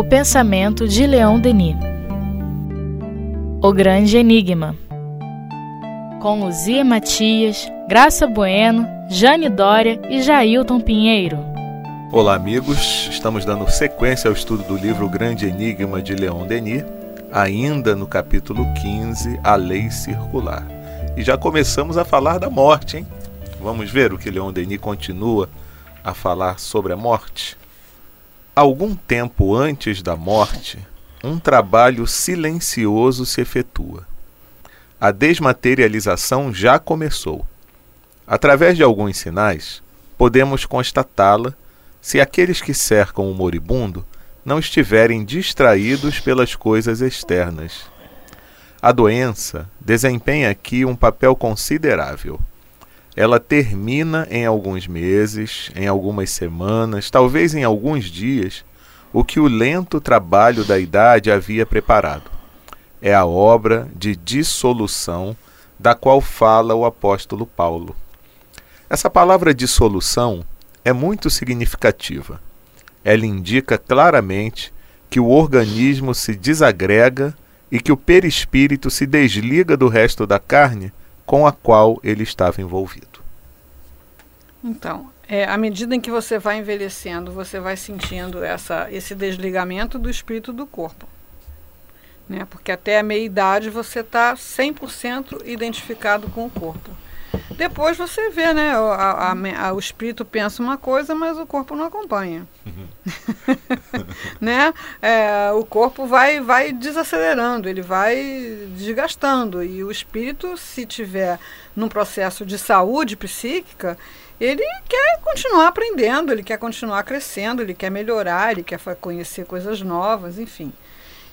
O pensamento de Leon Denis. O Grande Enigma. Com Luzia Matias, Graça Bueno, Jane Dória e Jailton Pinheiro. Olá, amigos. Estamos dando sequência ao estudo do livro O Grande Enigma de Leon Denis, ainda no capítulo 15, A Lei Circular. E já começamos a falar da morte, hein? Vamos ver o que Leon Denis continua a falar sobre a morte? Algum tempo antes da morte, um trabalho silencioso se efetua. A desmaterialização já começou. Através de alguns sinais, podemos constatá-la se aqueles que cercam o moribundo não estiverem distraídos pelas coisas externas. A doença desempenha aqui um papel considerável ela termina em alguns meses, em algumas semanas, talvez em alguns dias, o que o lento trabalho da idade havia preparado. É a obra de dissolução da qual fala o apóstolo Paulo. Essa palavra dissolução é muito significativa. Ela indica claramente que o organismo se desagrega e que o perispírito se desliga do resto da carne com a qual ele estava envolvido. Então, é, à medida em que você vai envelhecendo, você vai sentindo essa, esse desligamento do espírito do corpo. Né? Porque até a meia-idade você está 100% identificado com o corpo. Depois você vê, né? O, a, a, o espírito pensa uma coisa, mas o corpo não acompanha. Uhum. né? É, o corpo vai, vai desacelerando, ele vai desgastando. E o espírito, se tiver num processo de saúde psíquica, ele quer continuar aprendendo, ele quer continuar crescendo, ele quer melhorar, ele quer conhecer coisas novas, enfim.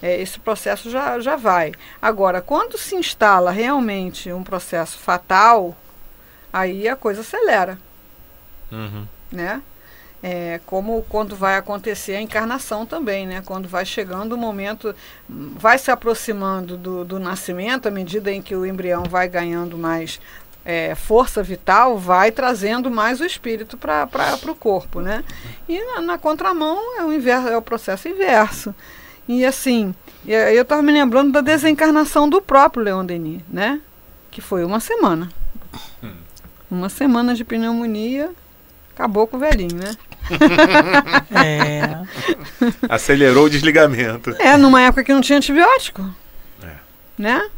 É, esse processo já, já vai. Agora, quando se instala realmente um processo fatal, aí a coisa acelera. Uhum. Né? É, como quando vai acontecer a encarnação também, né? Quando vai chegando o momento, vai se aproximando do, do nascimento, à medida em que o embrião vai ganhando mais é, força vital, vai trazendo mais o espírito para o corpo, né? E na, na, contramão é o, inverso, é o processo inverso. E assim, eu estava me lembrando da desencarnação do próprio Leon Denis, né? Que foi uma semana. Uma semana de pneumonia, acabou com o velhinho, né? é. Acelerou o desligamento. É, numa época que não tinha antibiótico. É. Né?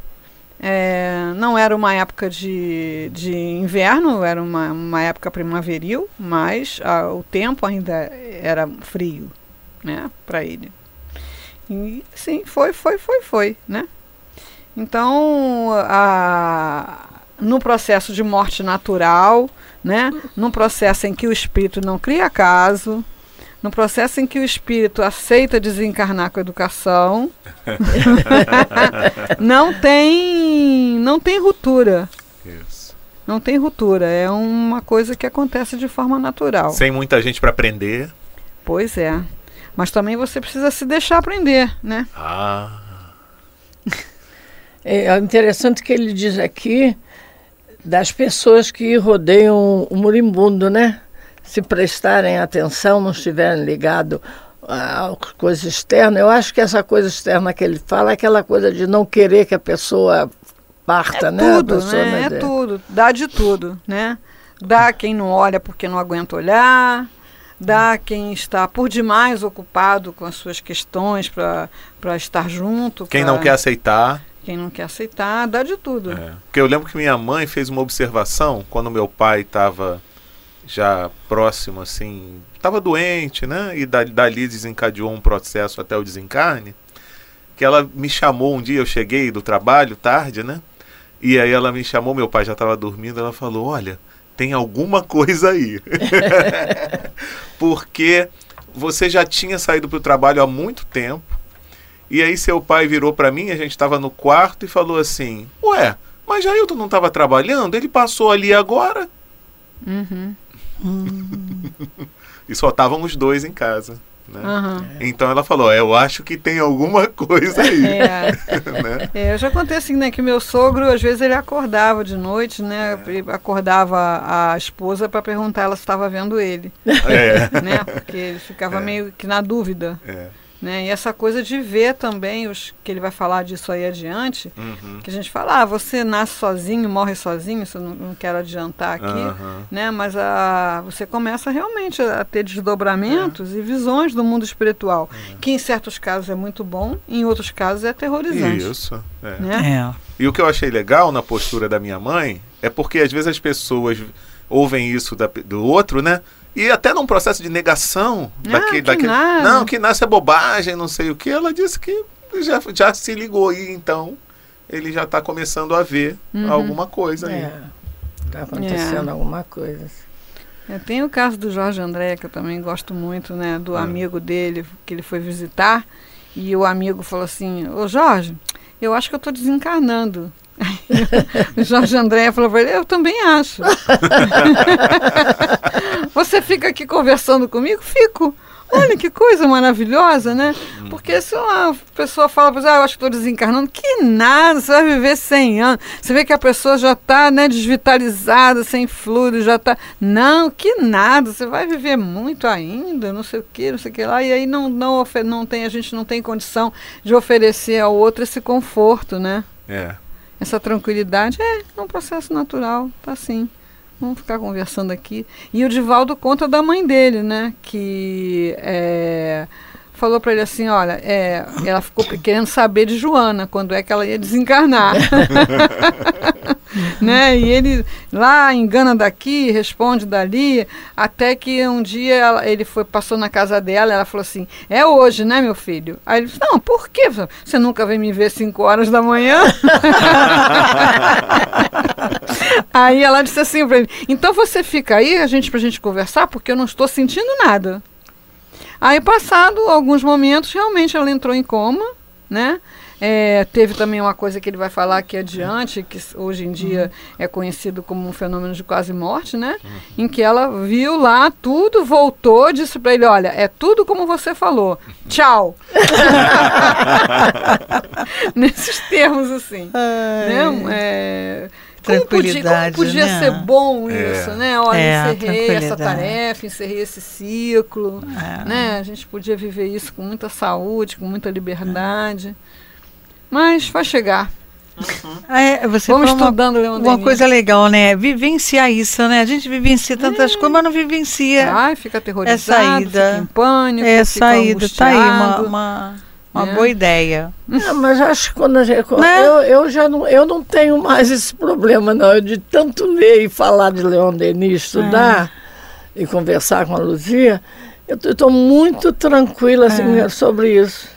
É, não era uma época de, de inverno, era uma, uma época primaveril, mas a, o tempo ainda era frio, né, para ele. E sim, foi, foi, foi, foi, né? Então, a, no processo de morte natural, né? Num processo em que o espírito não cria caso, no processo em que o espírito aceita desencarnar com a educação, não tem não tem ruptura. Isso. Não tem ruptura, é uma coisa que acontece de forma natural. Sem muita gente para aprender. Pois é. Mas também você precisa se deixar aprender, né? Ah. É interessante que ele diz aqui das pessoas que rodeiam o moribundo, né? Se prestarem atenção, não estiverem ligados a coisa externa. Eu acho que essa coisa externa que ele fala é aquela coisa de não querer que a pessoa parta, é né? Tudo, né? É tudo, dá de tudo, né? Dá quem não olha porque não aguenta olhar, dá quem está por demais ocupado com as suas questões para estar junto. Quem pra... não quer aceitar. Quem não quer aceitar, dá de tudo. É. Porque eu lembro que minha mãe fez uma observação quando meu pai estava já próximo, assim, estava doente, né? E dali desencadeou um processo até o desencarne. Que ela me chamou um dia, eu cheguei do trabalho tarde, né? E aí ela me chamou, meu pai já estava dormindo, ela falou: Olha, tem alguma coisa aí. Porque você já tinha saído para o trabalho há muito tempo e aí seu pai virou para mim, a gente estava no quarto e falou assim: Ué, mas Jailton não estava trabalhando? Ele passou ali agora? Uhum. e só estavam os dois em casa. Né? Uhum. Então ela falou: Eu acho que tem alguma coisa aí. É. né? é, eu já contei assim, né? Que meu sogro, às vezes, ele acordava de noite, né? É. Acordava a esposa para perguntar ela se estava vendo ele. É. Né? Porque ele ficava é. meio que na dúvida. É Né? E essa coisa de ver também, os que ele vai falar disso aí adiante, Uhum. que a gente fala, ah, você nasce sozinho, morre sozinho, isso eu não, não quero adiantar aqui, Aham. né? Mas a, você começa realmente a ter desdobramentos e visões do mundo espiritual, que em certos casos é muito bom, em outros casos é aterrorizante. Isso. é. Né? É. E o que eu achei legal na postura da minha mãe é porque às vezes as pessoas ouvem isso da- do outro, né? E até num processo de negação Ah, daquele, que daquele- nada. Não, que nasce é bobagem, não sei o que. Ela disse que já, já se ligou e então ele já está começando a ver Uhum. alguma coisa aí. É, tá acontecendo É. alguma coisa. É, tem o caso do Jorge André, que eu também gosto muito, né? Do Ah. amigo dele, que ele foi visitar, e o amigo falou assim, ô Jorge, eu acho que eu estou desencarnando. o Jorge André falou para ele, eu também acho. Você fica aqui conversando comigo? Fico. Olha que coisa maravilhosa, né? Porque se uma pessoa fala, para você, ah, eu acho que estou desencarnando, que nada, você vai viver 100 anos. Você vê que a pessoa já está né, desvitalizada, sem fluido, já está. Não, que nada, você vai viver muito ainda, não sei o que, não sei o que lá. E aí não, não, não tem, a gente não tem condição de oferecer ao outro esse conforto, né? É. Essa tranquilidade é, é um processo natural, tá assim. Vamos ficar conversando aqui. E o Divaldo conta da mãe dele, né? Que é, falou para ele assim, olha, é, ela ficou querendo saber de Joana, quando é que ela ia desencarnar. né? E ele lá engana daqui, responde dali, até que um dia ela- ele foi passou na casa dela, ela falou assim: "É hoje, né, meu filho?" Aí ele disse: "Não, por quê? Você nunca vem me ver 5 horas da manhã?" Aí ela disse assim para ele: "Então você fica aí, a gente pra gente conversar, porque eu não estou sentindo nada." Aí passado alguns momentos, realmente ela entrou em coma, né? É, teve também uma coisa que ele vai falar aqui adiante, que hoje em dia é conhecido como um fenômeno de quase morte, né? Em que ela viu lá tudo, voltou, disse para ele, olha, é tudo como você falou, tchau. Nesses termos assim, né? É, como podia, como podia né? ser bom É. isso, né? Olha, É, encerrei essa tarefa, encerrei esse ciclo, É. né? A gente podia viver isso com muita saúde, com muita liberdade. Mas vai chegar. É, você Vamos uma- estudando Leon Uma Denis. coisa legal, né? Vivenciar isso, né? A gente vivencia tantas coisas, mas não vivencia. Ai, fica aterrorizado, saída. fica em pânico, é fica saída, tá aí uma, uma, uma né? boa ideia. Não, mas acho que quando a gente. Né? Eu, eu já não, eu não tenho mais esse problema, não. Eu de tanto ler e falar de Leon Denis, estudar e conversar com a Luzia, eu estou muito tranquila assim, sobre isso.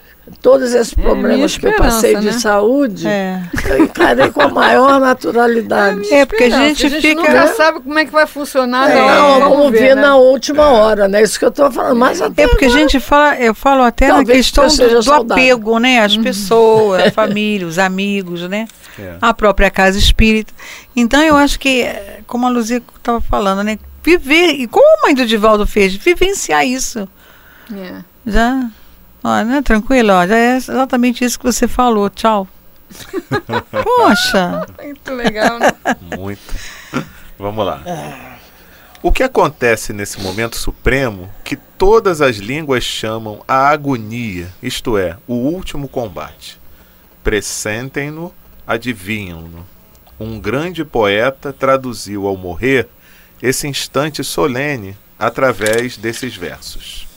Todos esses problemas que eu passei de né? saúde, É. eu encarei com a maior naturalidade. É, porque a Esperança. gente fica- nunca sabe como é que vai funcionar. É, na hora, não, vamos vamos ver, ver né? na última hora, né? Isso que eu estou falando. Mas até É porque a gente fala, eu falo até na questão seja do, do saudável. apego, né? As pessoas, a família, os amigos, né? É. A própria casa espírita. Então eu acho que, como a Luzia estava falando, né? Viver, e como a mãe do Divaldo fez, vivenciar isso. É. Já, ó, né? Tranquilo, ó, já é exatamente isso que você falou. Tchau. Poxa. Muito legal, né? Muito. Vamos lá. O que acontece nesse momento supremo que todas as línguas chamam a agonia, isto é, o último combate? Pressentem-no, adivinham-no. Um grande poeta traduziu ao morrer esse instante solene através desses versos.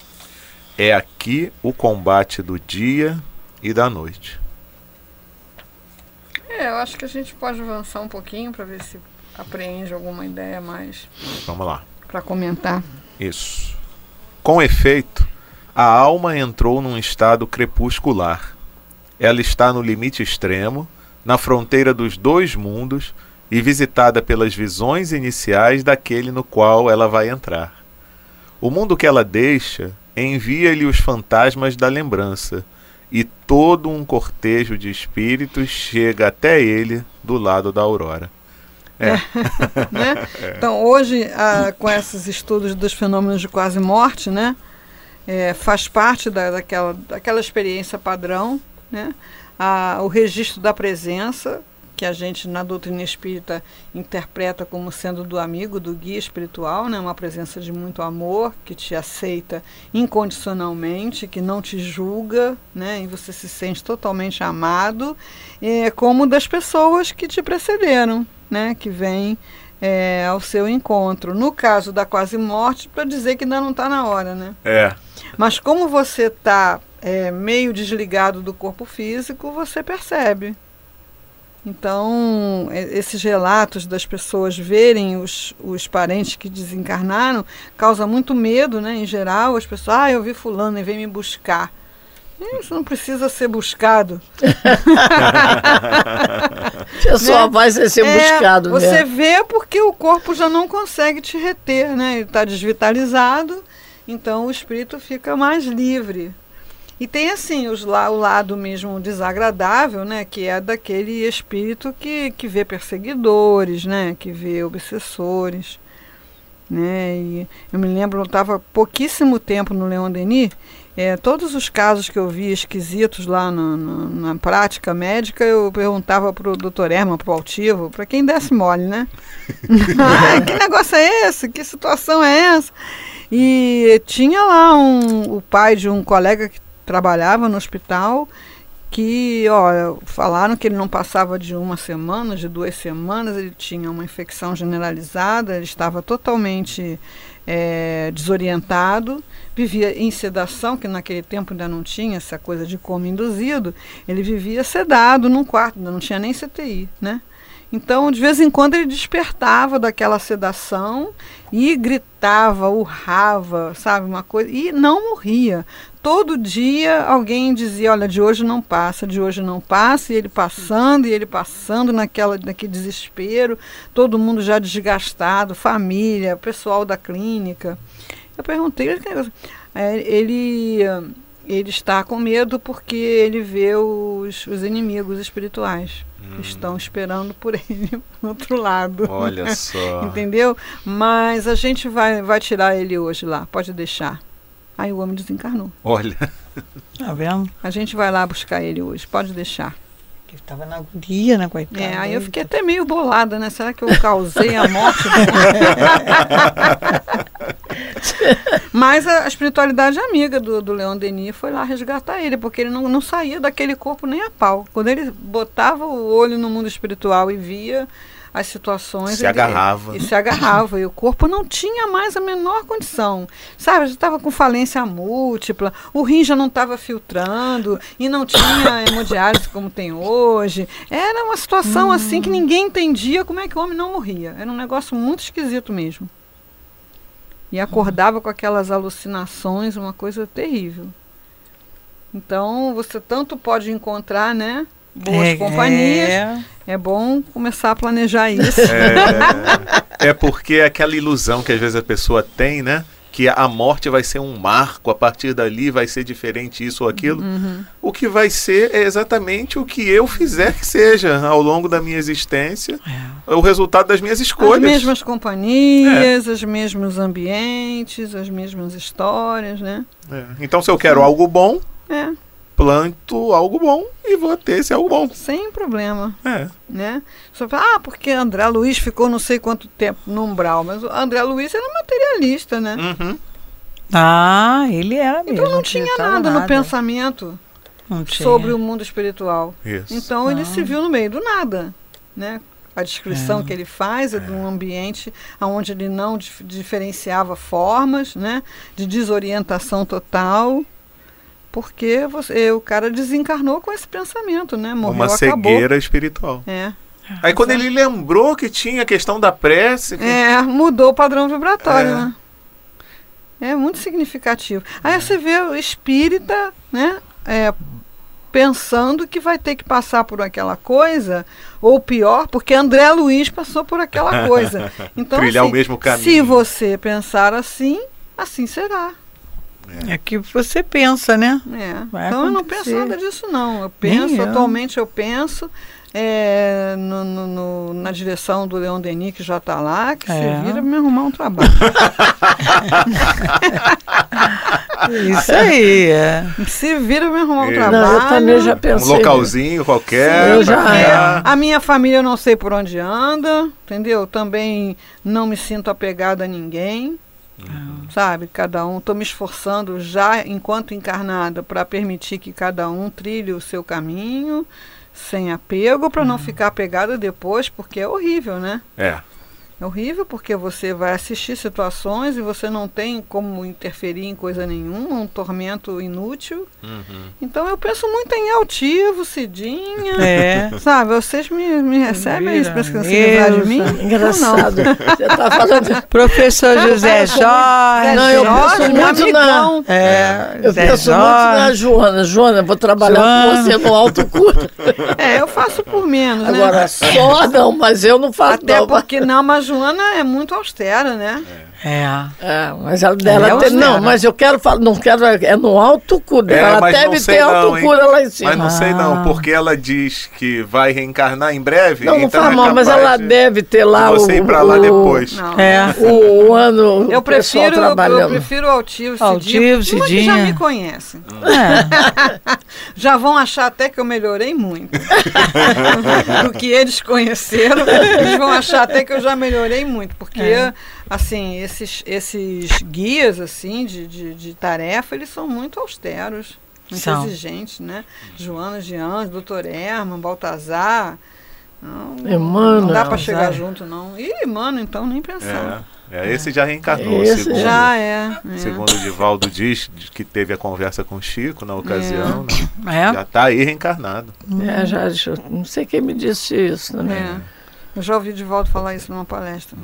É aqui o combate do dia e da noite. É, eu acho que a gente pode avançar um pouquinho para ver se apreende alguma ideia mais Vamos lá. para comentar. Isso. Com efeito, a alma entrou num estado crepuscular. Ela está no limite extremo, na fronteira dos dois mundos e visitada pelas visões iniciais daquele no qual ela vai entrar. O mundo que ela deixa envia-lhe os fantasmas da lembrança, e todo um cortejo de espíritos chega até ele do lado da aurora. né? Então, hoje, ah, com esses estudos dos fenômenos de quase morte, né, é, faz parte da, daquela, daquela experiência padrão, né, a, o registro da presença, que a gente na doutrina espírita interpreta como sendo do amigo, do guia espiritual, né? uma presença de muito amor, que te aceita incondicionalmente, que não te julga, né? e você se sente totalmente amado, é, como das pessoas que te precederam, né? que vêm é, ao seu encontro. No caso da quase morte, para dizer que ainda não está na hora. Né? É. Mas como você está é, meio desligado do corpo físico, você percebe. Então, esses relatos das pessoas verem os, os parentes que desencarnaram causa muito medo, né? Em geral, as pessoas, ah, eu vi fulano e vem me buscar. Isso não precisa ser buscado. Você só né? vai ser é, buscado. Você mesmo. vê porque o corpo já não consegue te reter, né? Ele está desvitalizado, então o espírito fica mais livre. E tem assim os, o lado mesmo desagradável, né, que é daquele espírito que, que vê perseguidores, né, que vê obsessores. Né, e eu me lembro, eu estava pouquíssimo tempo no Leon Denis, é, todos os casos que eu vi esquisitos lá no, no, na prática médica, eu perguntava para o doutor Herman, para o altivo, para quem desse mole, né? ah, que negócio é esse? Que situação é essa? E tinha lá um, o pai de um colega que trabalhava no hospital que, ó, falaram que ele não passava de uma semana, de duas semanas, ele tinha uma infecção generalizada, ele estava totalmente é, desorientado, vivia em sedação, que naquele tempo ainda não tinha essa coisa de coma induzido, ele vivia sedado num quarto, ainda não tinha nem CTI, né? Então, de vez em quando, ele despertava daquela sedação e gritava, urrava, sabe, uma coisa, e não morria todo dia alguém dizia, olha, de hoje não passa, de hoje não passa, e ele passando, e ele passando naquela, naquele desespero, todo mundo já desgastado, família, pessoal da clínica. Eu perguntei, é, ele, ele está com medo porque ele vê os, os inimigos espirituais. Hum. Estão esperando por ele do outro lado. Olha só. Entendeu? Mas a gente vai, vai tirar ele hoje lá, pode deixar. Aí o homem desencarnou. Olha. Tá vendo? A gente vai lá buscar ele hoje, pode deixar. Que estava na agonia, né, coitada? É, aí eu fiquei até meio bolada, né? Será que eu causei a morte? Mas a, a, espiritualidade amiga do, do Leon Denis foi lá resgatar ele, porque ele não, não saía daquele corpo nem a pau. Quando ele botava o olho no mundo espiritual e via as situações. Se agarrava. E, se agarrava. E o corpo não tinha mais a menor condição. Sabe, já estava com falência múltipla, o rim já não estava filtrando e não tinha hemodiálise como tem hoje. Era uma situação hum. assim que ninguém entendia como é que o homem não morria. Era um negócio muito esquisito mesmo. E acordava com aquelas alucinações, uma coisa terrível. Então, você tanto pode encontrar, né? Boas é, companhias. É. é. bom começar a planejar isso. É, é porque é aquela ilusão que às vezes a pessoa tem, né? Que a morte vai ser um marco, a partir dali vai ser diferente isso ou aquilo. Uhum. O que vai ser é exatamente o que eu fizer que seja ao longo da minha existência, é. o resultado das minhas escolhas. As mesmas companhias, é. os mesmos ambientes, as mesmas histórias, né? É. Então, se eu quero algo bom, é planto algo bom e vou ter esse algo bom. Sem problema. É. Né? Só fala, ah, porque André Luiz ficou não sei quanto tempo no umbral, mas o André Luiz era materialista, né? Uhum. Ah, ele era mesmo. Então não tinha nada, nada, no pensamento sobre o mundo espiritual. Isso. Então ele se viu no meio do nada, né? A descrição é. que ele faz é, é de um ambiente onde ele não dif diferenciava formas, né? De desorientação total porque você, o cara desencarnou com esse pensamento, né? Morreu, Uma cegueira espiritual. É. Aí quando ele lembrou que tinha a questão da prece. Que... É, mudou o padrão vibratório, é. né? É muito significativo. Aí você vê o espírita, né? É, pensando que vai ter que passar por aquela coisa, ou pior, porque André Luiz passou por aquela coisa. Então, Trilhar assim, o mesmo caminho. Se você pensar assim, assim será. É. É que você pensa, né? É. Vai Então eu não acontecer. penso nada disso não. Eu penso, eu. atualmente eu penso é, no- no- no- na direção do Leon Denis, que já está lá, que É. se vira me arrumar um trabalho. Isso aí, é. se vira me arrumar um É. trabalho. Eu também já Um pensei. localzinho qualquer. Eu já- É, a minha família eu não sei por onde anda, entendeu? Também não me sinto apegada a ninguém, sabe? Cada um, estou me esforçando já enquanto encarnada para permitir que cada um trilhe o seu caminho sem apego, para não ficar apegada depois, porque é horrível, né? É. É horrível porque você vai assistir situações e você não tem como interferir em coisa nenhuma, um tormento inútil. Uhum. Então eu penso muito em altivo, Cidinha. É. Sabe, vocês me, me recebem isso, pensam que se livrar de mim? Engraçado. Você está falando. Professor José Jorge. Não, eu Jorge, penso meu muito na- amigão. É, Eu Zé penso muito na Jorge. Joana. Joana, vou trabalhar Joana. com você no alto cura. É, eu faço por menos, né? Agora, só não, mas eu não faço Até não. porque não, mas Joana é muito austera, né? É. É, mas ela Ela é tem- não, mas eu quero falar, não quero, é no alto cura. É, ela deve ter não, alto hein? lá em cima. Mas não sei não, Ah. porque ela diz que vai reencarnar em breve. não, não então faz é mal, mas ela de- deve ter lá você o, ir pra lá o- depois. Não. É. O, o ano Eu o prefiro, eu, prefiro altivo, Altivo, porque uma que já me conhecem. É. Já vão achar até que eu melhorei muito. Do que eles conheceram, eles vão achar até que eu já melhorei muito. Porque, É. assim, esses, esses guias, assim, de, de, de tarefa, eles são muito austeros. Muito São. exigentes, né? Joana de Anjos, doutor Herman, Baltazar. Não, Emmanuel. não dá para chegar junto, não. Ih, mano, então nem pensar. É, é, esse já reencarnou, Esse segundo, Já é. é. segundo o Divaldo diz, que teve a conversa com o Chico na ocasião, né? É. já está aí reencarnado. É, já, já- não sei quem me disse isso também. É. Eu já ouvi de volta falar isso numa palestra.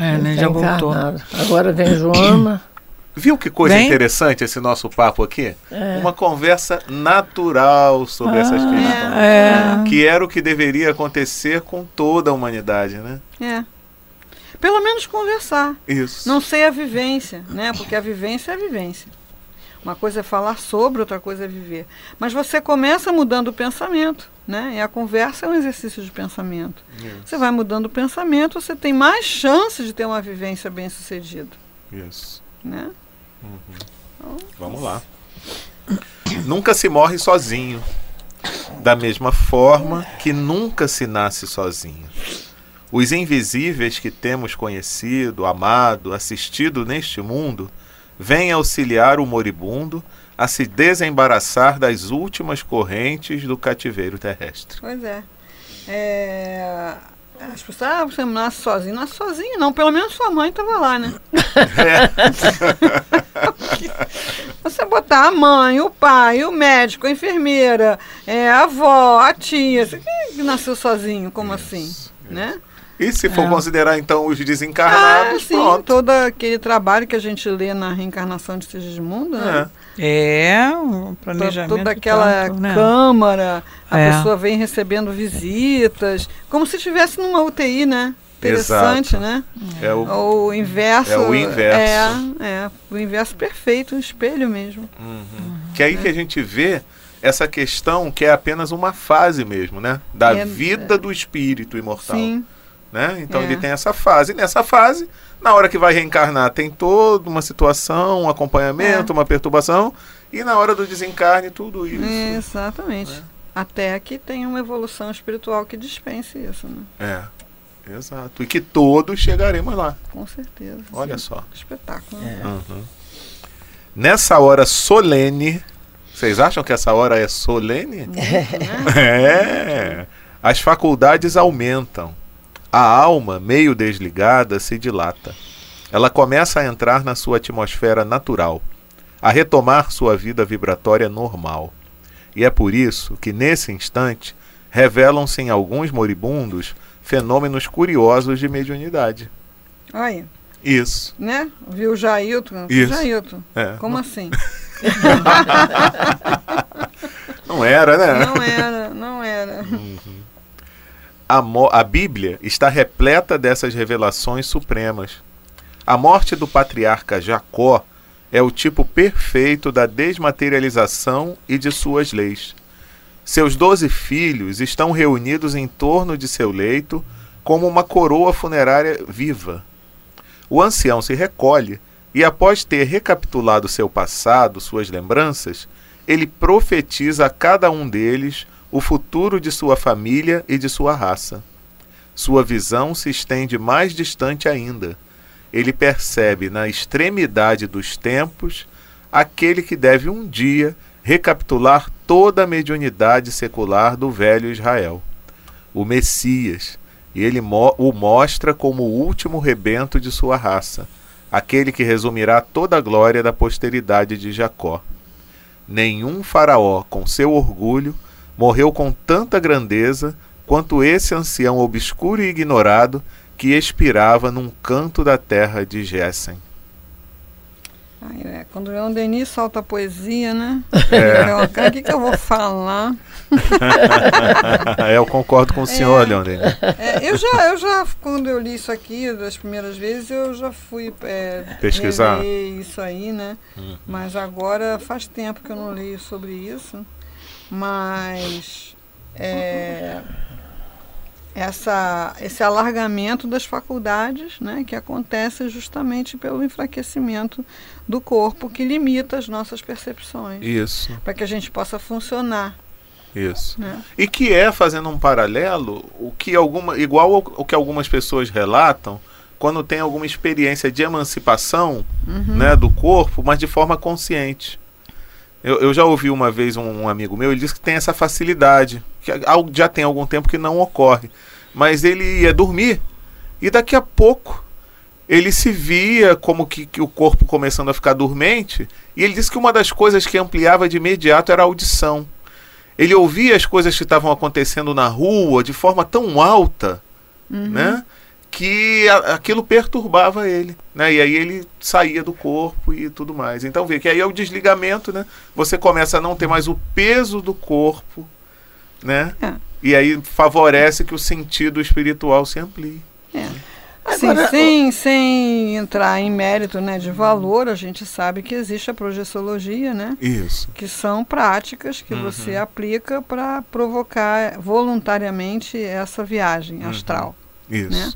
É, né? Tá Já voltou. encarnado. Agora vem Joana. Viu que coisa Bem- interessante esse nosso papo aqui? É. Uma conversa natural sobre essas Ah, questões. É. Que era o que deveria acontecer com toda a humanidade, né? É. Pelo menos conversar. Isso. Não sei a vivência, né? Porque a vivência é a vivência. Uma coisa é falar sobre, outra coisa é viver. Mas você começa mudando o pensamento, né? E a conversa é um exercício de pensamento. Você vai mudando o pensamento, você tem mais chance de ter uma vivência bem sucedida, Isso. né? Vamos lá. Nunca se morre sozinho. Da mesma forma que nunca se nasce sozinho. Os invisíveis que temos conhecido, amado, assistido neste mundo, vêm auxiliar o moribundo a se desembaraçar das últimas correntes do cativeiro terrestre. Pois é. É, As pessoas, ah, você nasce sozinho. Nasce sozinho, não. Pelo menos sua mãe estava lá, né? Você botar a mãe, o pai, o médico, a enfermeira, é, a avó, a tia. Você, é que nasceu sozinho? Como assim? Né? E se for É. considerar então os Ah, desencarnados, sim, pronto. todo aquele trabalho que a gente lê na reencarnação de Sigismundo, né? É. É, um To- planejamento. Toda aquela tanto, né? câmara, a É. pessoa vem recebendo visitas, como se estivesse numa UTI, né? Interessante, Exato. né? É o, O inverso. É o inverso. É, é, o inverso perfeito, um espelho mesmo. Uhum. Que é aí que a gente vê essa questão que é apenas uma fase mesmo, né? Da É, vida do espírito imortal. Sim, Né? Então É. ele tem essa fase. E nessa fase, na hora que vai reencarnar, tem toda uma situação, um acompanhamento, É. uma perturbação. E na hora do desencarne, tudo isso. exatamente. É. Até que tenha uma evolução espiritual que dispense isso, né? É. Exato. E que todos chegaremos lá. Com certeza. Olha sim. só. Espetáculo. É. Uhum. Nessa hora solene. Vocês acham que essa hora é solene? Né? É. As faculdades aumentam. A alma, meio desligada, se dilata. Ela começa a entrar na sua atmosfera natural, a retomar sua vida vibratória normal. E é por isso que, nesse instante, revelam-se em alguns moribundos fenômenos curiosos de mediunidade. Olha, Isso. né? Viu o Jailton? Isso. Jailton, É. como assim? Não era, né? Não era, não era. A, a Bíblia está repleta dessas revelações supremas. A morte do patriarca Jacó é o tipo perfeito da desmaterialização e de suas leis. Seus doze filhos estão reunidos em torno de seu leito como uma coroa funerária viva. O ancião se recolhe e, após ter recapitulado seu passado, suas lembranças, ele profetiza a cada um deles o futuro de sua família e de sua raça. Sua visão se estende mais distante ainda. Ele percebe na extremidade dos tempos aquele que deve um dia recapitular toda a mediunidade secular do velho Israel, o Messias, e ele mo o mostra como o último rebento de sua raça, aquele que resumirá toda a glória da posteridade de Jacó. Nenhum faraó, com seu orgulho, morreu com tanta grandeza quanto esse ancião obscuro e ignorado que expirava num canto da terra de Gessen. Ai, é, quando o Leon Denis solta a poesia, né? É. O que, que eu vou falar? é, eu concordo com o senhor, é, Leon Denis. É, eu, já, eu já, quando eu li isso aqui, das primeiras vezes, eu já fui é, pesquisar isso aí, né? Uhum. Mas agora faz tempo que eu não leio sobre isso. Mas é, essa, esse alargamento das faculdades, né, que acontece justamente pelo enfraquecimento do corpo, que limita as nossas percepções. Isso. Para que a gente possa funcionar. Isso. Né? E que é, fazendo um paralelo, o que alguma, igual o que algumas pessoas relatam, quando tem alguma experiência de emancipação uhum. né, do corpo, mas de forma consciente. Eu, eu já ouvi uma vez um, um, amigo meu, ele disse que tem essa facilidade, que já tem algum tempo que não ocorre. Mas ele ia dormir e daqui a pouco ele se via como que, que o corpo começando a ficar dormente. E ele disse que uma das coisas que ampliava de imediato era a audição. Ele ouvia as coisas que estavam acontecendo na rua de forma tão alta, uhum. né? Que aquilo perturbava ele, né? E aí ele saía do corpo e tudo mais. Então vê que aí é o desligamento, né? Você começa a não ter mais o peso do corpo, né? É. E aí favorece que o sentido espiritual se amplie. É. Assim, Agora, sem, sem entrar em mérito né, de valor, a gente sabe que existe a projeciologia, né? Isso. Que são práticas que uhum. você aplica para provocar voluntariamente essa viagem uhum. astral. Isso. Né?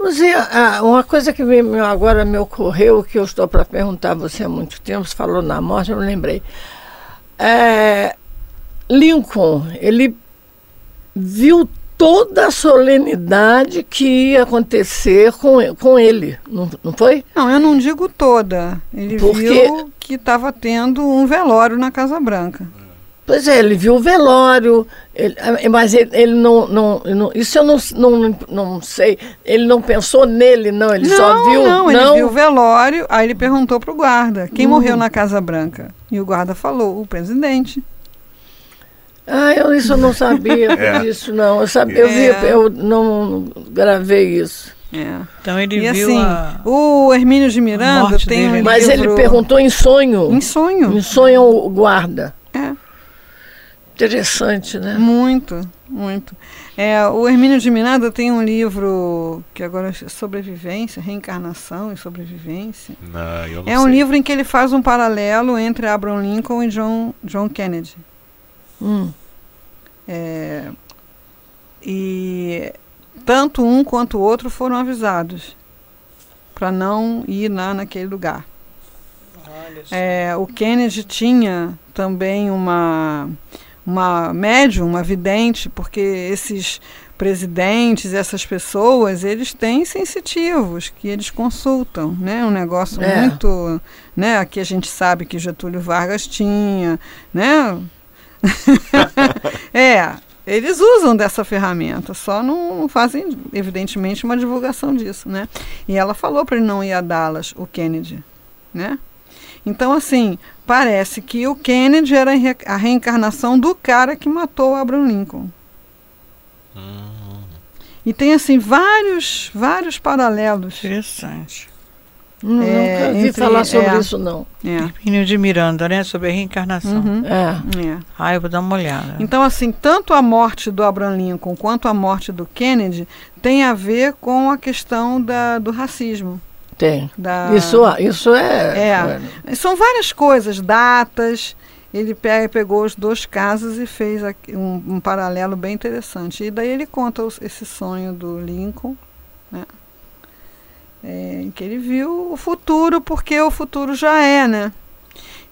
Luzia, ah, uma coisa que me, agora me ocorreu, que eu estou para perguntar a você há muito tempo, você falou na morte, eu não lembrei. É, Lincoln, ele viu toda a solenidade que ia acontecer com, com ele, não, não foi? Não, eu não digo toda. Ele Porque... viu que estava tendo um velório na Casa Branca. Pois é, ele viu o velório, ele, ah, mas ele, ele não, não, não, Isso eu não, não, não sei. Ele não pensou nele, não. Ele não, só viu. Não, não, ele viu o velório, aí ele perguntou para o guarda: quem hum. morreu na Casa Branca? E o guarda falou: o presidente. Ah, eu isso eu não sabia é. disso, não. Eu, sabia, eu, vi, é. eu não gravei isso. É. Então ele e viu assim, a... o Hermínio de Miranda tem um Mas livro... ele perguntou em sonho. Em sonho. Em sonho o guarda. Interessante, né? Muito, muito. É, o Hermínio de Miranda tem um livro que agora é sobrevivência, reencarnação e sobrevivência. Não, eu não é um livro em que ele faz um paralelo entre Abraham Lincoln e John, John Kennedy. Hum. É, e tanto um quanto o outro foram avisados para não ir lá naquele lugar. É, o Kennedy tinha também uma uma médium, uma vidente, porque esses presidentes, essas pessoas, eles têm sensitivos que eles consultam, né? Um negócio é. muito, né? Aqui a gente sabe que Getúlio Vargas tinha, né? é, eles usam dessa ferramenta, só não, fazem, evidentemente, uma divulgação disso, né? E ela falou para ele não ir a Dallas, o Kennedy, né? Então, assim, parece que o Kennedy era a reencarnação do cara que matou o Abraham Lincoln. Hum. E tem, assim, vários, vários paralelos. Interessante. Hum, é, nunca vi falar sobre é, isso, não. É. de Miranda, né? Sobre a reencarnação. Uhum. É. é. Ah, eu vou dar uma olhada. Então, assim, tanto a morte do Abraham Lincoln quanto a morte do Kennedy tem a ver com a questão da, do racismo Tem. Da... Isso, isso é. É. São várias coisas, datas. Ele pega, pegou os dois casos e fez um, um paralelo bem interessante. E daí ele conta os, esse sonho do Lincoln, né? É, que ele viu o futuro, porque o futuro já é, né?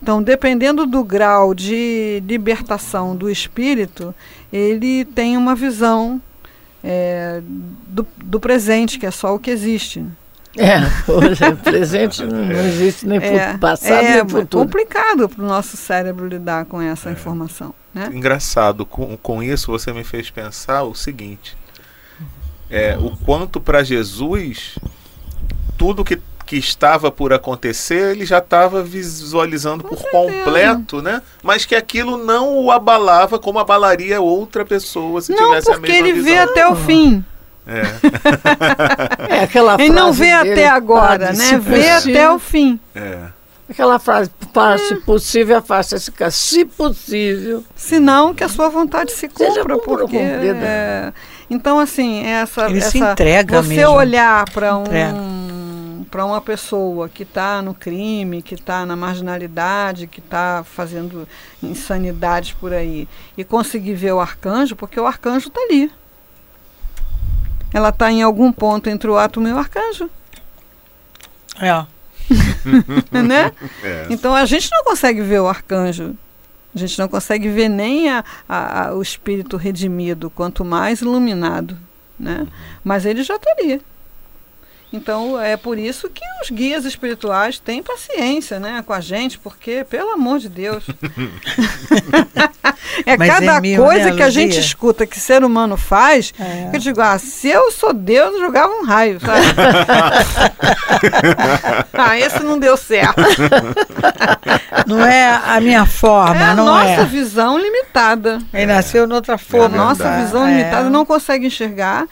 Então, dependendo do grau de libertação do espírito, ele tem uma visão é, do, do presente, que é só o que existe. É, hoje é presente não existe nem é, passado é, nem futuro. É complicado para o nosso cérebro lidar com essa é. informação. Né? Engraçado, com, com isso você me fez pensar o seguinte: é, o quanto para Jesus tudo que, que estava por acontecer ele já estava visualizando com por certeza. completo, né? Mas que aquilo não o abalava como abalaria outra pessoa se não, tivesse a mesma visão. Não, porque ele vê até o fim. É. é aquela frase Ele não vê até agora, né? Vê até o fim. É. Aquela frase, para se possível, faça se se possível. Se não, que a sua vontade se cumpra, porque... É, então, assim, essa... Ele essa, se entrega Você mesmo. olhar para um para uma pessoa que está no crime, que está na marginalidade, que está fazendo insanidades por aí, e conseguir ver o arcanjo, porque o arcanjo está ali ela está em algum ponto entre o átomo e o arcanjo. É. né? É. Então a gente não consegue ver o arcanjo. A gente não consegue ver nem a, a, a, o espírito redimido, quanto mais iluminado. Né? Mas ele já está ali. Então é por isso que os guias espirituais têm paciência, né, com a gente, porque pelo amor de Deus, é Mas cada é mil, coisa né, que a gente escuta que ser humano faz, é. que eu digo, ah, se eu sou Deus, eu jogava um raio, sabe? ah, esse não deu certo. não é a minha forma, é a não nossa é. nossa visão limitada. Ele nasceu noutra forma. A nossa visão limitada é. não consegue enxergar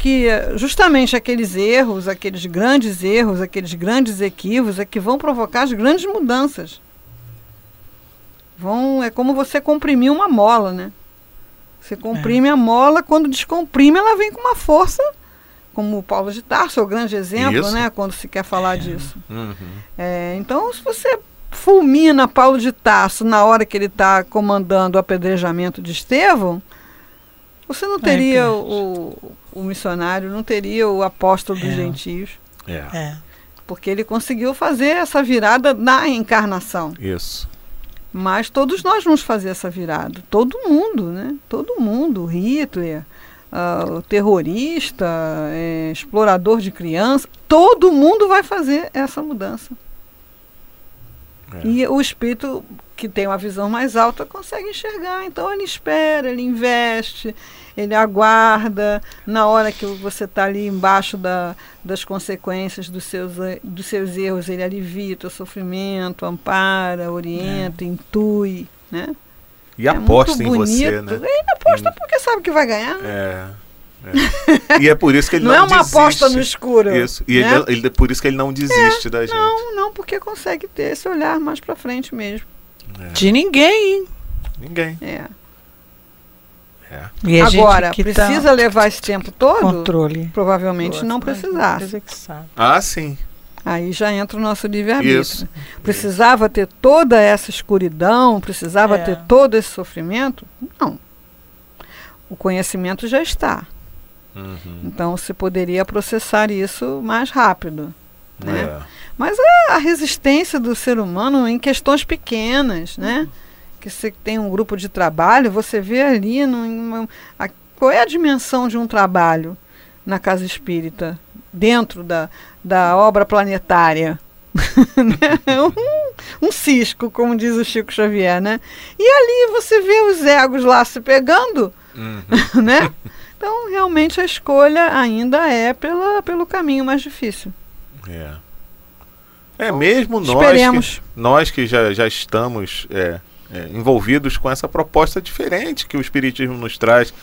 que justamente aqueles erros, aqueles grandes erros, aqueles grandes equívocos é que vão provocar as grandes mudanças. Vão, é como você comprimir uma mola, né? Você comprime é. a mola, quando descomprime, ela vem com uma força, como o Paulo de Tarso é o grande exemplo, Isso. né? Quando se quer falar é. disso. Uhum. É, então, se você fulmina Paulo de Tarso na hora que ele está comandando o apedrejamento de Estevão, você não teria é o, o missionário, não teria o apóstolo dos é. gentios. É. é. Porque ele conseguiu fazer essa virada na encarnação. Isso. Mas todos nós vamos fazer essa virada. Todo mundo, né? Todo mundo. Hitler, uh, terrorista, é, explorador de criança. Todo mundo vai fazer essa mudança. É. E o espírito que tem uma visão mais alta consegue enxergar. Então ele espera, ele investe, ele aguarda na hora que você está ali embaixo da, das consequências dos seus, dos seus erros, ele alivia o teu sofrimento, ampara, orienta, é. intui, né? E é aposta em você, né? Ele aposta porque sabe que vai ganhar. É. É. E é por isso que ele não, não é uma desiste. aposta no escuro. Isso. E né? ele, ele, por isso que ele não desiste é, da gente. Não, não, porque consegue ter esse olhar mais para frente mesmo. É. De ninguém. Ninguém. É. É. Agora, tá precisa tá levar esse tempo todo? Controle. Provavelmente não precisasse. Ah, sim. Aí já entra o nosso livre-arbítrio. Precisava ter toda essa escuridão, precisava é. ter todo esse sofrimento? Não. O conhecimento já está. Uhum. Então se poderia processar isso mais rápido. Né? É. Mas a, a, resistência do ser humano em questões pequenas, né? Uhum que você tem um grupo de trabalho, você vê ali no, a, qual é a dimensão de um trabalho na casa espírita, dentro da, da obra planetária. Né? um, um cisco, como diz o Chico Xavier, né? E ali você vê os egos lá se pegando, uhum. né? Então, realmente, a escolha ainda é pela, pelo caminho mais difícil. É. É, mesmo nós que, nós que já, já estamos é, é, envolvidos com essa proposta diferente que o Espiritismo nos traz,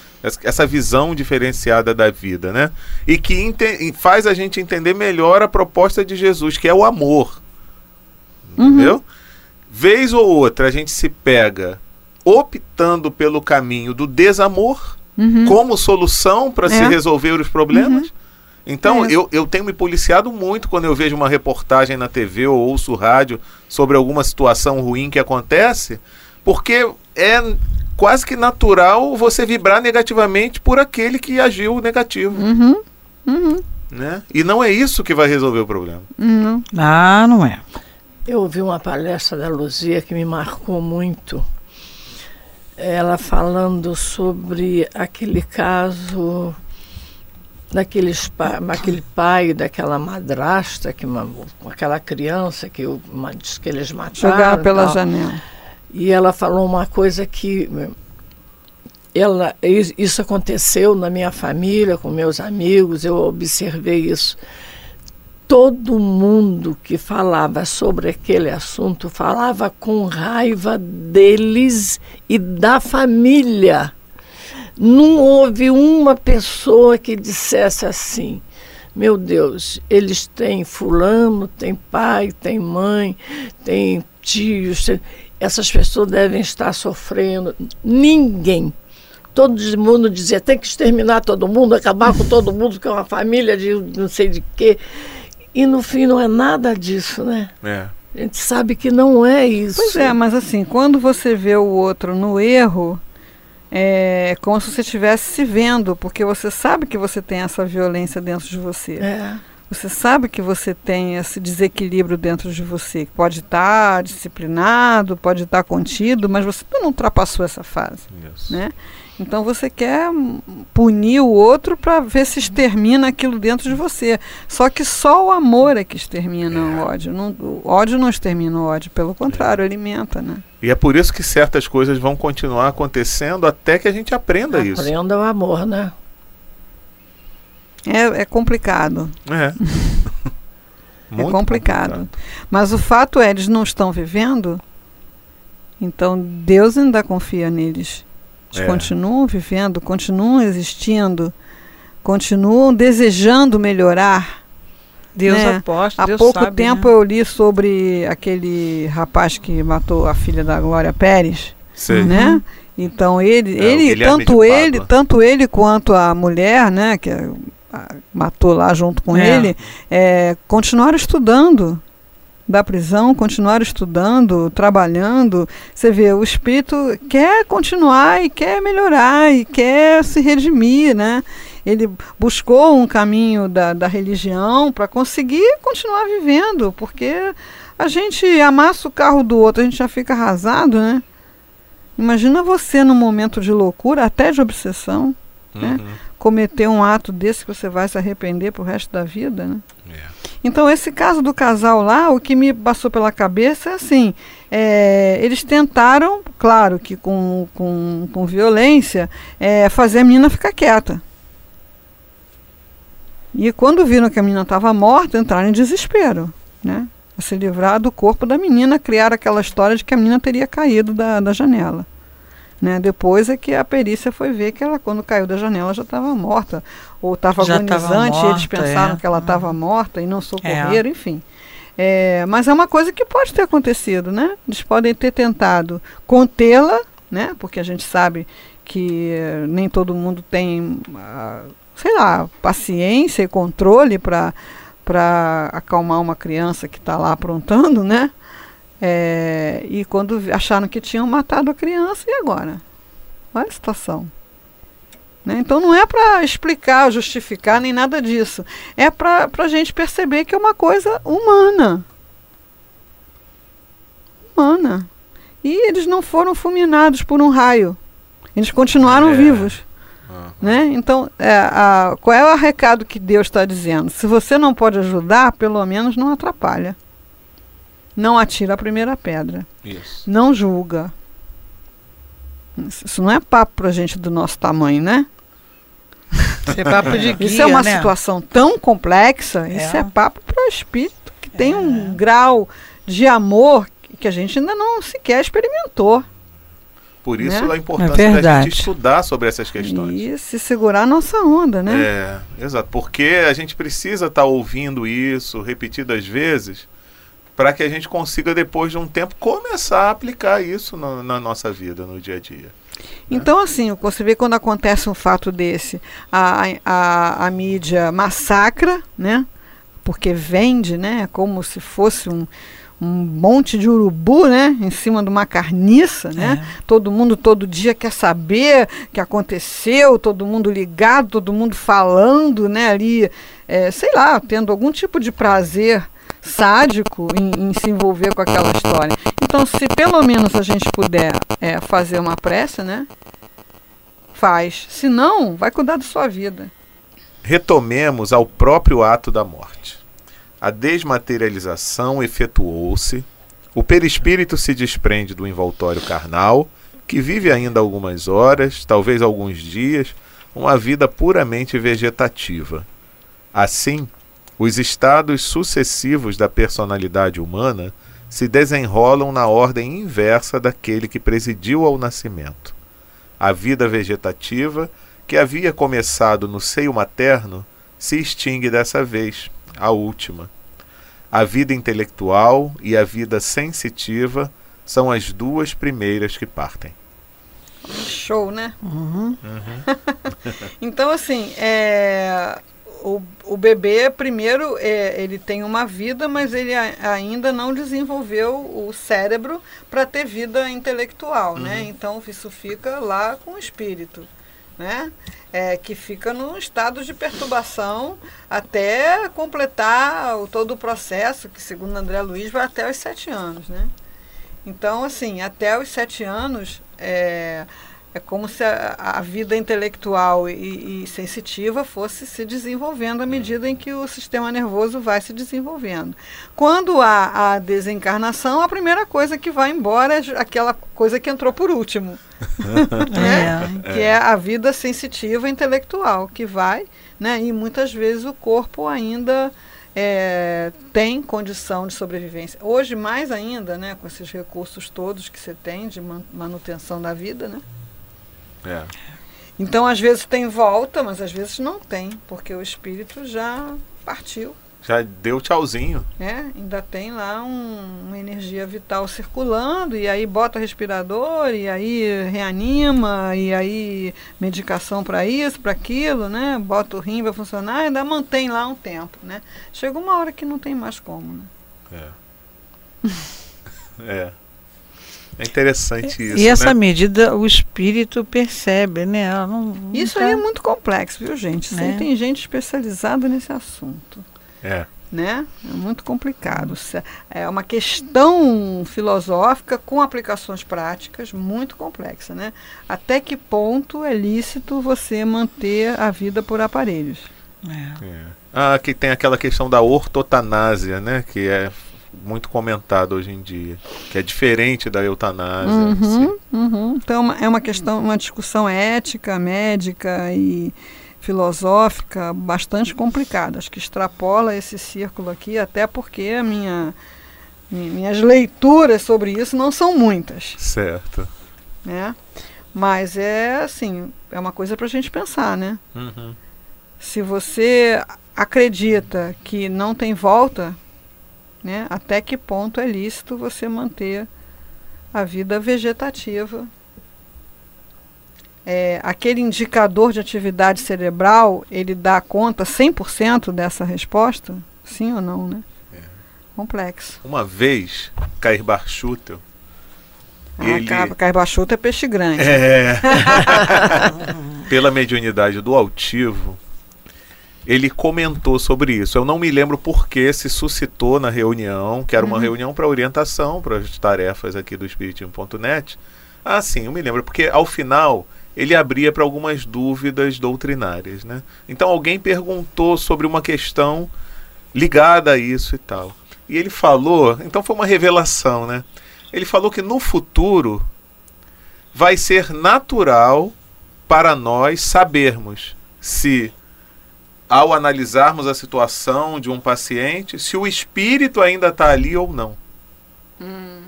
essa visão diferenciada da vida, né? E que faz a gente entender melhor a proposta de Jesus, que é o amor. Uhum. Entendeu? Vez ou outra a gente se pega optando pelo caminho do desamor uhum. como solução para é. se resolver os problemas. Uhum. Então, É. eu, eu tenho me policiado muito quando eu vejo uma reportagem na TV ou ouço rádio sobre alguma situação ruim que acontece, porque é quase que natural você vibrar negativamente por aquele que agiu negativo, Uhum. Uhum. né? E não é isso que vai resolver o problema. Uhum. Ah, não é. Eu ouvi uma palestra da Luzia que me marcou muito. Ela falando sobre aquele caso daqueles aquele pai daquela madrasta que ma- com aquela criança que o- ma- diz que eles mataram. Jogar pela tal. janela. E ela falou uma coisa que ela, is- isso aconteceu na minha família, com meus amigos, eu observei isso. Todo mundo que falava sobre aquele assunto falava com raiva deles e da família. Não houve uma pessoa que dissesse assim: meu Deus, eles têm fulano, tem pai, tem mãe, tem tios, essas pessoas devem estar sofrendo. Ninguém. Todo mundo dizia, tem que exterminar todo mundo, acabar com todo mundo, que é uma família de não sei de quê. E no fim não é nada disso, né? É. A gente sabe que não é isso. Pois é, mas assim, quando você vê o outro no erro, é como se você estivesse se vendo, porque você sabe que você tem essa violência dentro de você. É. Você sabe que você tem esse desequilíbrio dentro de você, que pode estar disciplinado, pode estar contido, mas você não ultrapassou essa fase, Isso. né? Então você quer punir o outro para ver se extermina aquilo dentro de você. Só que só o amor é que extermina o ódio. Não, o ódio não extermina o ódio, pelo contrário, alimenta, né? E é por isso que certas coisas vão continuar acontecendo até que a gente aprenda isso. Aprenda o amor, né? É, é complicado. É. É Muito complicado. Mas o fato é, eles não estão vivendo, então Deus ainda confia neles. Eles É. continuam vivendo, continuam existindo, continuam desejando melhorar. Deus Né? aposta, Há Deus pouco sabe, tempo né? eu li sobre aquele rapaz que matou a filha da Glória Pérez, Sei. né? Então ele, É, ele tanto ele, tanto ele quanto a mulher, né, que matou lá junto com É. ele, é, continuaram estudando da prisão, continuaram estudando, trabalhando. Você vê, o espírito quer continuar e quer melhorar e quer se redimir, né? Ele buscou um caminho da, da religião para conseguir continuar vivendo, porque a gente amassa o carro do outro, a gente já fica arrasado, né? Imagina você num momento de loucura, até de obsessão, né? Uhum. cometer um ato desse que você vai se arrepender pro resto da vida, né? É. Então, esse caso do casal lá, o que me passou pela cabeça é assim: é, eles tentaram, claro que com, com, com violência, é, fazer a menina ficar quieta. E quando viram que a menina estava morta, entraram em desespero, né? Pra se livrar do corpo da menina, criar aquela história de que a menina teria caído da, da janela. Né? Depois é que a perícia foi ver que ela, quando caiu da janela, já estava morta. Ou estava agonizante, e eles morta, pensaram é. que ela estava morta e não socorreram, enfim. É, mas é uma coisa que pode ter acontecido, né? Eles podem ter tentado contê-la, né? Porque a gente sabe que eh, nem todo mundo tem, ah, sei lá, paciência e controle para para acalmar uma criança que está lá aprontando, né? É, e quando acharam que tinham matado a criança, e agora? Olha a situação. Né? Então não é para explicar, justificar, nem nada disso. É para a gente perceber que é uma coisa humana. Humana. E eles não foram fulminados por um raio. Eles continuaram É. vivos. Né? Então, é, a- qual é o recado que Deus está dizendo? Se você não pode ajudar, pelo menos não atrapalha. Não atira a primeira pedra. Isso. Não julga. Isso não é papo para gente do nosso tamanho, né? Isso é papo de guia, Isso é uma né? situação tão complexa, isso É. é papo para o espírito que tem um grau de amor que a gente ainda não sequer experimentou. Por isso Né? a importância É da verdade. gente estudar sobre essas questões. E se segurar a nossa onda, né? É, exato. Porque a gente precisa estar ouvindo isso repetidas vezes para que a gente consiga, depois de um tempo, começar a aplicar isso na, na nossa vida, no dia a dia. Então, assim, você vê quando acontece um fato desse, a, a, a mídia massacra, né? Porque vende, né? Como se fosse um, um monte de urubu, né, em cima de uma carniça, né? É. Todo mundo todo dia quer saber o que aconteceu, todo mundo ligado, todo mundo falando, né, ali, é, sei lá, tendo algum tipo de prazer sádico em, em, se envolver com aquela história. Então, se pelo menos a gente puder é, fazer uma prece, né, faz. Se não, vai cuidar da sua vida. Retomemos ao próprio ato da morte. A desmaterialização efetuou-se, o perispírito se desprende do envoltório carnal, que vive ainda algumas horas, talvez alguns dias, uma vida puramente vegetativa. Assim, os estados sucessivos da personalidade humana se desenrolam na ordem inversa daquele que presidiu ao nascimento. A vida vegetativa, que havia começado no seio materno, se extingue dessa vez, a última. A vida intelectual e a vida sensitiva são as duas primeiras que partem. Show, né? Uhum. Uhum. então, assim, é, o, o bebê, primeiro, é, ele tem uma vida, mas ele a, ainda não desenvolveu o cérebro para ter vida intelectual, né? uhum. né? Então, isso fica lá com o espírito né? É, que fica num estado de perturbação até completar o, todo o processo, que segundo André Luiz vai até os sete anos. Né? Então, assim, até os sete anos, é, é como se a, a vida intelectual e, e, sensitiva fosse se desenvolvendo à medida em que o sistema nervoso vai se desenvolvendo. Quando há a desencarnação, a primeira coisa que vai embora é aquela coisa que entrou por último, né? é. que é a vida sensitiva intelectual, que vai, né? e muitas vezes o corpo ainda é, tem condição de sobrevivência. Hoje, mais ainda, né, com esses recursos todos que você tem de manutenção da vida, né? É. Então, às vezes tem volta, mas às vezes não tem, porque o espírito já partiu. Já deu tchauzinho. É, ainda tem lá um, uma energia vital circulando, e aí bota respirador, e aí reanima, e aí medicação para isso, para aquilo, né? Bota o rim para funcionar, ainda mantém lá um tempo, né? Chega uma hora que não tem mais como, né? É. é. É interessante isso. E essa né? medida o espírito percebe, né? Não, não isso tá... aí é muito complexo, viu, gente? Né? Tem gente especializada nesse assunto. É. Né? É muito complicado. É uma questão filosófica com aplicações práticas muito complexa, né? Até que ponto é lícito você manter a vida por aparelhos? É. É. Ah, que tem aquela questão da ortotanásia, né? Que é muito comentado hoje em dia, que é diferente da eutanásia. Uhum, uhum. Então é uma questão, uma discussão ética, médica e filosófica bastante complicada. Acho que extrapola esse círculo aqui, até porque a minha, minhas leituras sobre isso não são muitas. Certo. Né? Mas é assim, é uma coisa para a gente pensar, né? Uhum. Se você acredita que não tem volta, né? Até que ponto é lícito você manter a vida vegetativa? É, aquele indicador de atividade cerebral, ele dá conta 100% dessa resposta? Sim ou não, né? É. Complexo. Uma vez, Cair Barchutel, ah, ele... Cair Barchutel é peixe grande. É. Pela mediunidade do altivo, ele comentou sobre isso. Eu não me lembro por que se suscitou na reunião, que era uma uhum. reunião para orientação para as tarefas aqui do Espiritismo.net. Ah, sim, eu me lembro, porque ao final ele abria para algumas dúvidas doutrinárias, né? Então alguém perguntou sobre uma questão ligada a isso e tal. E ele falou, então foi uma revelação, né? Ele falou que no futuro vai ser natural para nós sabermos se ao analisarmos a situação de um paciente, se o espírito ainda está ali ou não. Hum.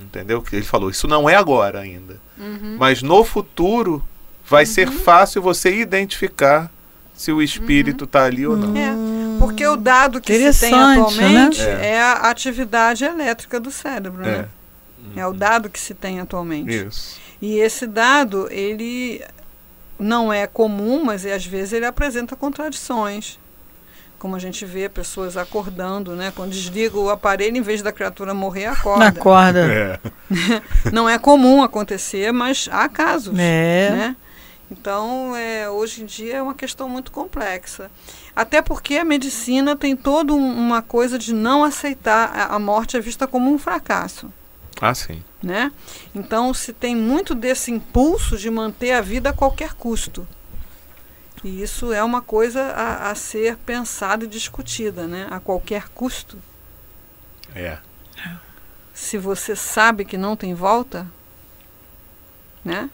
Entendeu? Que ele falou, isso não é agora ainda. Uhum. Mas no futuro vai uhum. ser fácil você identificar se o espírito está uhum. ali ou não. É, porque o dado que se tem atualmente né? é. a atividade elétrica do cérebro, né? Uhum. É o dado que se tem atualmente. Isso. E esse dado, ele não é comum, mas às vezes ele apresenta contradições. Como a gente vê pessoas acordando, né? Quando desliga o aparelho, em vez da criatura morrer, acorda. Acorda. É. não é comum acontecer, mas há casos. É. Né? Então, é, hoje em dia é uma questão muito complexa. Até porque a medicina tem toda um, uma coisa de não aceitar a, a morte é vista como um fracasso. Ah, sim. Né? Então, se tem muito desse impulso de manter a vida a qualquer custo. E isso é uma coisa a, a ser pensada e discutida, né? A qualquer custo. É. Se você sabe que não tem volta, né?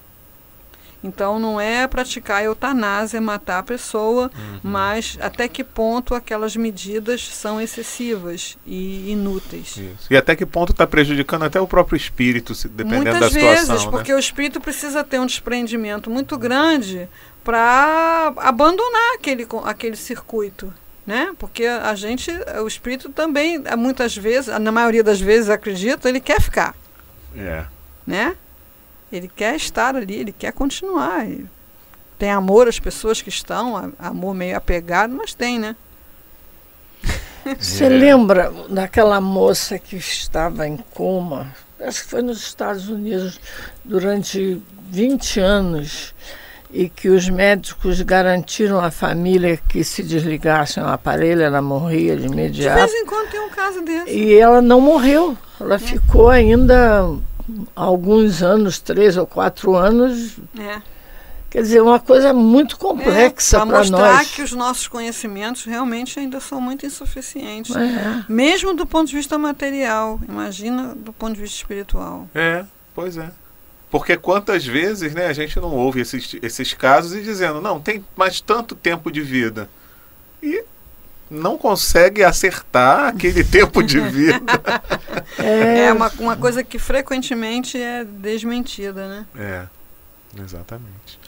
Então não é praticar eutanásia, matar a pessoa, Uhum. mas até que ponto aquelas medidas são excessivas e inúteis. Isso. E até que ponto está prejudicando até o próprio espírito, dependendo Muitas da situação. vezes, né? porque o espírito precisa ter um desprendimento muito grande para abandonar aquele, aquele circuito. Né? Porque a gente, o espírito também, muitas vezes, na maioria das vezes, acredito, ele quer ficar. É. né? Ele quer estar ali, ele quer continuar. Tem amor às pessoas que estão, amor meio apegado, mas tem, né? Você É. lembra daquela moça que estava em coma? Acho que foi nos Estados Unidos durante 20 anos e que os médicos garantiram à família que se desligassem o aparelho, ela morria de De imediato. vez em quando tem um caso desse. E ela não morreu. Ela ficou ainda alguns anos, três ou quatro anos. É. Quer dizer, uma coisa muito complexa para para mostrar nós. que os nossos conhecimentos realmente ainda são muito insuficientes. É. Mesmo do ponto de vista material, imagina do ponto de vista espiritual. É, pois é. Porque quantas vezes né, a gente não ouve esses, esses casos e dizendo, não, tem mais tanto tempo de vida. E não consegue acertar aquele tempo de vida. É, É, uma, uma coisa que frequentemente é desmentida, né? É, exatamente.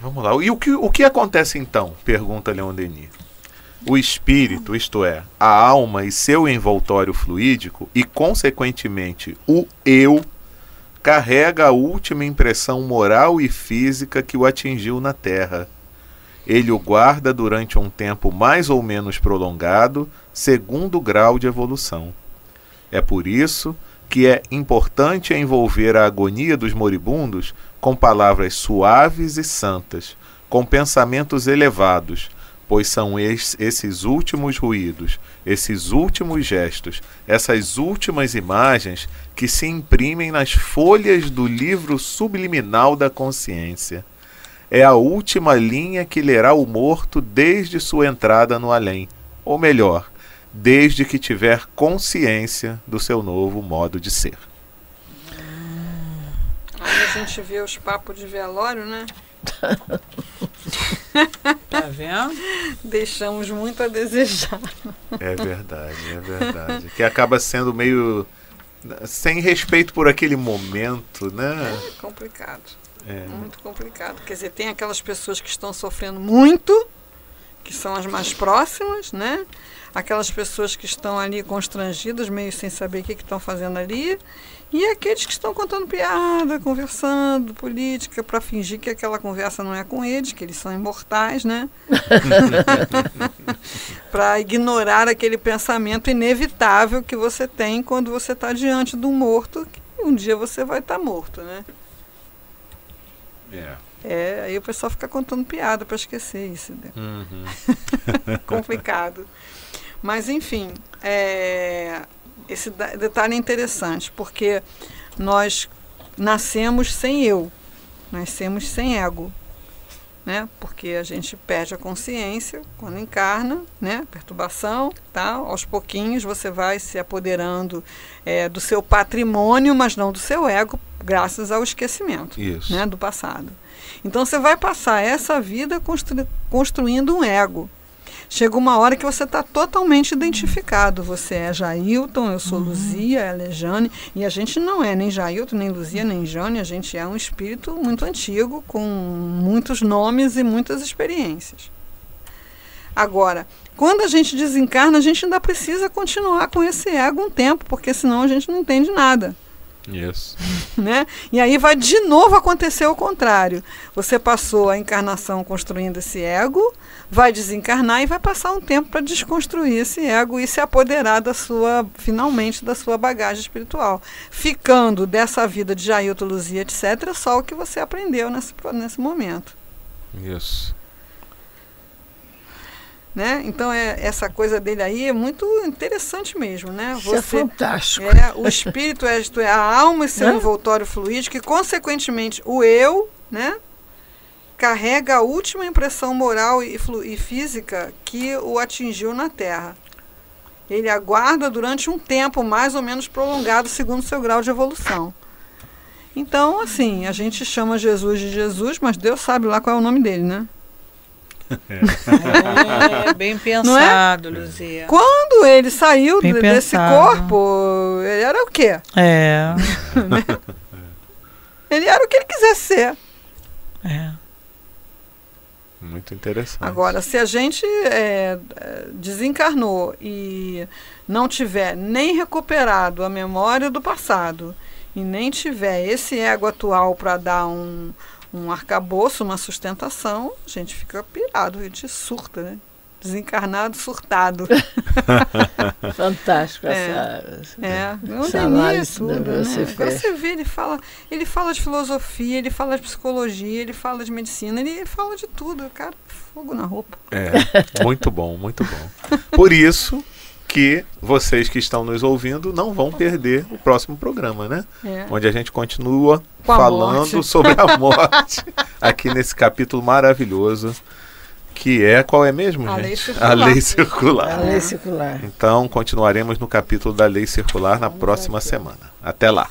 Vamos lá. E o que, o que acontece então? Pergunta Leon Denis. O espírito, isto é, a alma e seu envoltório fluídico, e consequentemente o eu, carrega a última impressão moral e física que o atingiu na Terra. Ele o guarda durante um tempo mais ou menos prolongado, segundo o grau de evolução. É por isso que é importante envolver a agonia dos moribundos com palavras suaves e santas, com pensamentos elevados, pois são es- esses últimos ruídos, esses últimos gestos, essas últimas imagens que se imprimem nas folhas do livro subliminal da consciência. É a última linha que lerá o morto desde sua entrada no além, ou melhor, desde que tiver consciência do seu novo modo de ser. Aí a gente vê os papos de velório, né? Tá vendo? Deixamos muito a desejar. É verdade, é verdade. Que acaba sendo meio sem respeito por aquele momento, né? É complicado. É. Muito complicado. Quer dizer, tem aquelas pessoas que estão sofrendo muito, que são as mais próximas, né? Aquelas pessoas que estão ali constrangidas, meio sem saber o que que estão fazendo ali. E aqueles que estão contando piada, conversando, política, para fingir que aquela conversa não é com eles, que eles são imortais, né? para ignorar aquele pensamento inevitável que você tem quando você está diante de um morto, que um dia você vai estar morto, né? É. É, aí o pessoal fica contando piada para esquecer isso. Né? Uhum. Complicado. Mas, enfim, é, esse detalhe é interessante, porque nós nascemos sem eu, nascemos sem ego. Né? Porque a gente perde a consciência quando encarna, né? Perturbação, tá? Aos pouquinhos você vai se apoderando é, do seu patrimônio, mas não do seu ego, graças ao esquecimento Isso. né, do passado. Então você vai passar essa vida constru- construindo um ego. Chega uma hora que você está totalmente identificado. Você é Jailton, eu sou Luzia, ela é Jane. E a gente não é nem Jailton, nem Luzia, nem Jane. A gente é um espírito muito antigo, com muitos nomes e muitas experiências. Agora, quando a gente desencarna, a gente ainda precisa continuar com esse ego um tempo, porque senão a gente não entende nada. Isso. Né? E aí vai de novo acontecer o contrário. Você passou a encarnação construindo esse ego, vai desencarnar e vai passar um tempo para desconstruir esse ego e se apoderar da sua, finalmente, da sua bagagem espiritual. Ficando dessa vida de Jailton, Luzia, etc., só o que você aprendeu nesse, nesse momento. Isso. Né? Então é, essa coisa dele aí é muito interessante mesmo, né? Isso é fantástico. É, o espírito é, é a alma e seu envoltório fluídico, e consequentemente o eu, né? Carrega a última impressão moral e, e física que o atingiu na Terra. Ele aguarda durante um tempo mais ou menos prolongado, segundo seu grau de evolução. Então, assim, a gente chama Jesus de Jesus, mas Deus sabe lá qual é o nome dele, né? É, bem pensado, é? Luzia. Quando ele saiu bem desse pensado. corpo, ele era o quê? É. ele era o que ele quisesse ser. É. Muito interessante. Agora, se a gente é, desencarnou e não tiver nem recuperado a memória do passado e nem tiver esse ego atual para dar um, um arcabouço, uma sustentação, a gente fica pirado, a gente surta, né? Desencarnado, surtado. Fantástico é, essa, é, essa análise tudo, né? você né? Agora você vê, ele fala, ele fala de filosofia, ele fala de psicologia, ele fala de medicina, ele fala de tudo, cara, fogo na roupa. É, muito bom, muito bom. Por isso, que vocês que estão nos ouvindo não vão perder o próximo programa, né? É. Onde a gente continua Com falando sobre a morte aqui nesse capítulo maravilhoso que é qual é mesmo, a gente? Lei circular. A lei circular. A lei circular. Então continuaremos no capítulo da lei circular na próxima semana. Até lá.